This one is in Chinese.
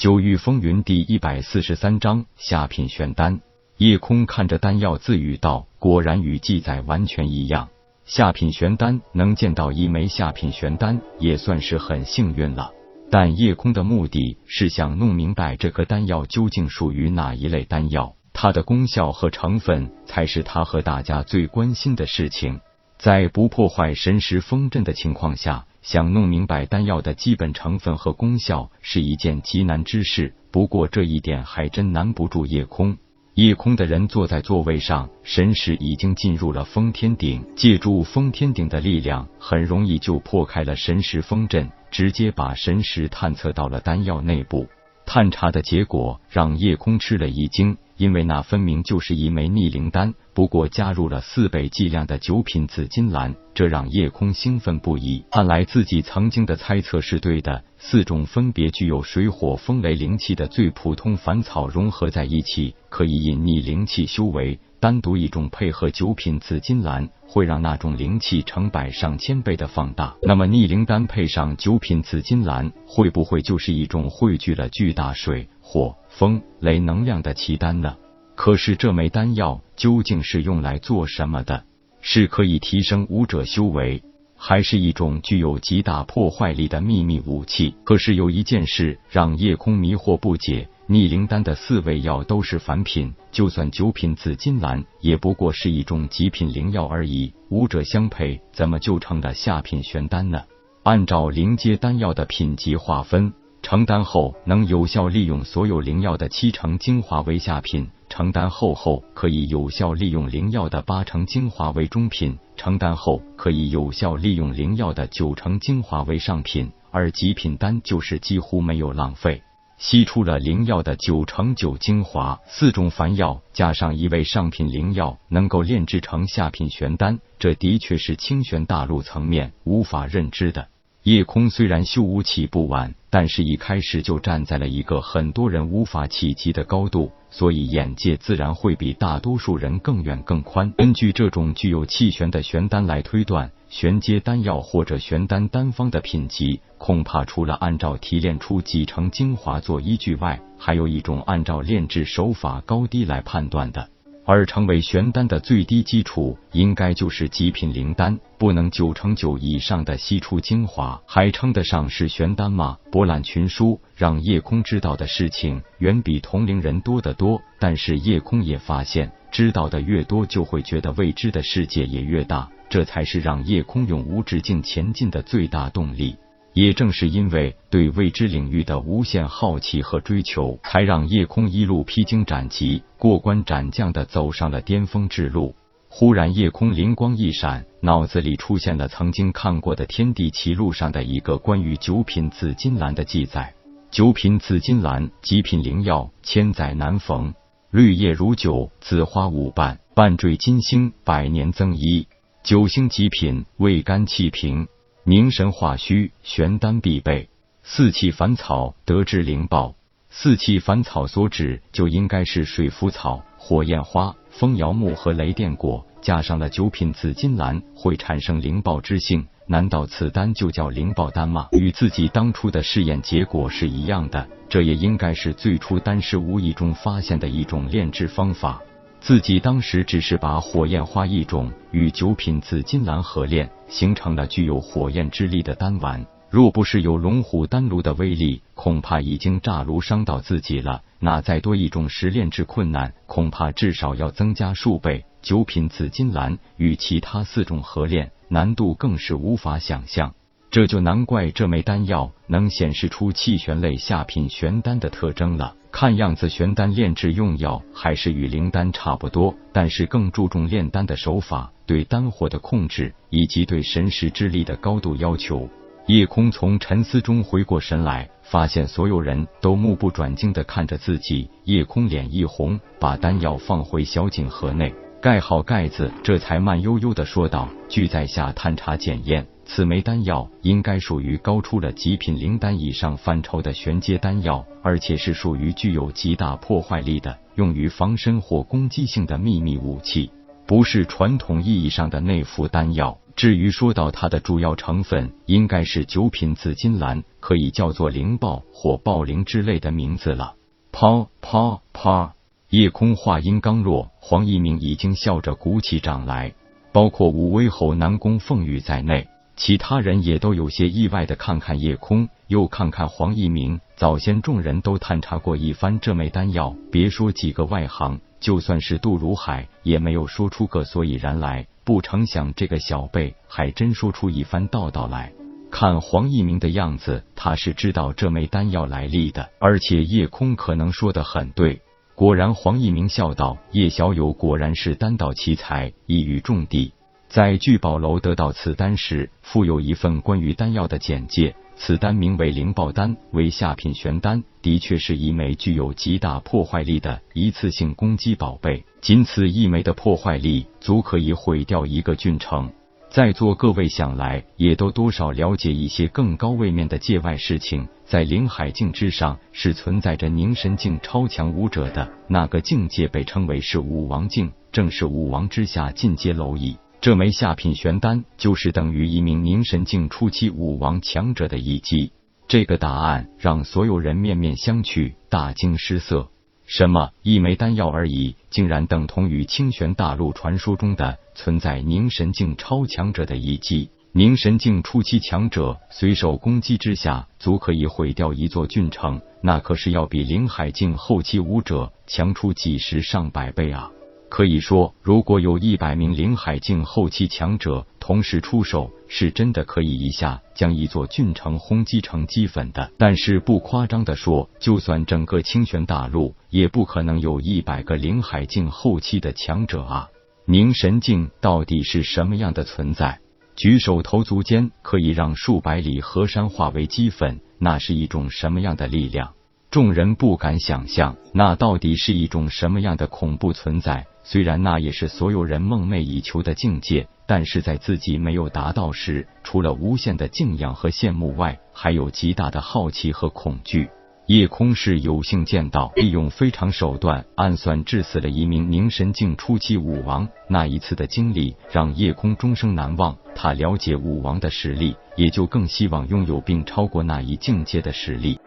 九域风云第一百四十三章下品玄丹。夜空看着丹药，自语道：“果然与记载完全一样。下品玄丹能见到一枚下品玄丹，也算是很幸运了。但夜空的目的是想弄明白这颗丹药究竟属于哪一类丹药，它的功效和成分才是他和大家最关心的事情。在不破坏神识封阵的情况下，想弄明白丹药的基本成分和功效是一件极难之事。不过这一点还真难不住夜空。”夜空的人坐在座位上，神识已经进入了封天顶。借助封天顶的力量，很容易就破开了神识封阵，直接把神识探测到了丹药内部。探查的结果让夜空吃了一惊，因为那分明就是一枚逆灵丹，不过加入了四倍剂量的九品紫金兰，这让夜空兴奋不已。看来自己曾经的猜测是对的，四种分别具有水火风雷灵气的最普通凡草融合在一起，可以隐匿灵气修为。单独一种配合九品紫金兰，会让那种灵气成百上千倍的放大。那么逆灵丹配上九品紫金兰，会不会就是一种汇聚了巨大水火风雷能量的奇丹呢？可是这枚丹药究竟是用来做什么的？是可以提升武者修为，还是一种具有极大破坏力的秘密武器？可是有一件事让夜空迷惑不解。逆灵丹的四味药都是凡品，就算九品紫金兰，也不过是一种极品灵药而已。五者相配，怎么就成了下品玄丹呢？按照灵阶丹药的品级划分，成丹后能有效利用所有灵药的七成精华为下品，成丹后后可以有效利用灵药的八成精华为中品，成丹后可以有效利用灵药的九成精华为上品，而极品丹就是几乎没有浪费。吸出了灵药的九成九精华，四种凡药加上一味上品灵药，能够炼制成下品玄丹，这的确是清玄大陆层面无法认知的。夜空虽然修武起步晚，但是一开始就站在了一个很多人无法企及的高度，所以眼界自然会比大多数人更远更宽。根据这种具有气玄的玄丹来推断。玄阶丹药或者玄丹丹方的品级，恐怕除了按照提炼出几成精华做依据外，还有一种按照炼制手法高低来判断的。而成为玄丹的最低基础，应该就是极品灵丹，不能九成九以上的吸出精华，还称得上是玄丹吗？博览群书，让夜空知道的事情远比同龄人多得多。但是夜空也发现，知道的越多，就会觉得未知的世界也越大。这才是让夜空永无止境前进的最大动力。也正是因为对未知领域的无限好奇和追求，才让夜空一路披荆斩棘、过关斩将的走上了巅峰之路。忽然，夜空灵光一闪，脑子里出现了曾经看过的《天地奇录》上的一个关于九品紫金兰的记载：九品紫金兰，极品灵药，千载难逢。绿叶如酒，紫花舞瓣，半坠金星，百年增一。九星极品，味甘气平，凝神化虚，玄丹必备。四气凡草，得之灵宝。四气凡草所指，就应该是水浮草、火焰花、风摇木和雷电果，加上了九品紫金兰，会产生灵爆之性。难道此丹就叫灵爆丹吗？与自己当初的试验结果是一样的，这也应该是最初丹师无意中发现的一种炼制方法。自己当时只是把火焰花一种与九品紫金兰合炼，形成了具有火焰之力的丹丸。若不是有龙虎丹炉的威力，恐怕已经炸炉伤到自己了。那再多一种实炼制困难，恐怕至少要增加数倍。九品紫金兰与其他四种合炼，难度更是无法想象。这就难怪这枚丹药能显示出气玄类下品玄丹的特征了。看样子，玄丹炼制用药还是与灵丹差不多，但是更注重炼丹的手法、对丹火的控制以及对神识之力的高度要求。夜空从沉思中回过神来，发现所有人都目不转睛的看着自己。夜空脸一红，把丹药放回小锦盒内，盖好盖子，这才慢悠悠的说道：“据在下探查检验。”此枚丹药应该属于高出了极品灵丹以上范畴的玄阶丹药，而且是属于具有极大破坏力的，用于防身或攻击性的秘密武器，不是传统意义上的内服丹药。至于说到它的主要成分，应该是九品紫金兰，可以叫做灵豹或爆灵之类的名字了。啪啪啪！夜空话音刚落，黄一鸣已经笑着鼓起掌来，包括武威侯南宫凤羽在内，其他人也都有些意外的看看夜空，又看看黄一鸣。早先众人都探查过一番这枚丹药，别说几个外行，就算是杜如海，也没有说出个所以然来。不成想，这个小辈还真说出一番道道来。看黄一鸣的样子，他是知道这枚丹药来历的，而且叶空可能说的很对。果然，黄一鸣笑道：“叶小友果然是丹道奇才，一语中的。在聚宝楼得到此丹时，附有一份关于丹药的简介。此丹名为灵宝丹，为下品玄丹，的确是一枚具有极大破坏力的一次性攻击宝贝。仅此一枚的破坏力，足可以毁掉一个郡城。在座各位想来，也都多少了解一些更高位面的界外事情。在灵海境之上，是存在着凝神境超强武者的那个境界，被称为是武王境，正是武王之下进阶蝼蚁。这枚下品玄丹就是等于一名凝神境初期武王强者的一击。这个答案让所有人面面相觑，大惊失色。什么一枚丹药而已，竟然等同于清玄大陆传说中的存在凝神境超强者的一击？凝神境初期强者随手攻击之下，足可以毁掉一座郡城，那可是要比灵海境后期武者强出几十上百倍啊！可以说，如果有一百名灵海境后期强者同时出手，是真的可以一下将一座郡城轰击成齑粉的。但是不夸张的说，就算整个清玄大陆，也不可能有一百个灵海境后期的强者啊！凝神境到底是什么样的存在？举手投足间可以让数百里河山化为齑粉，那是一种什么样的力量？众人不敢想象，那到底是一种什么样的恐怖存在？虽然那也是所有人梦寐以求的境界，但是在自己没有达到时，除了无限的敬仰和羡慕外，还有极大的好奇和恐惧。夜空是有幸见到，利用非常手段暗算致死了一名凝神境初期武王。那一次的经历让夜空终生难忘。他了解武王的实力，也就更希望拥有并超过那一境界的实力。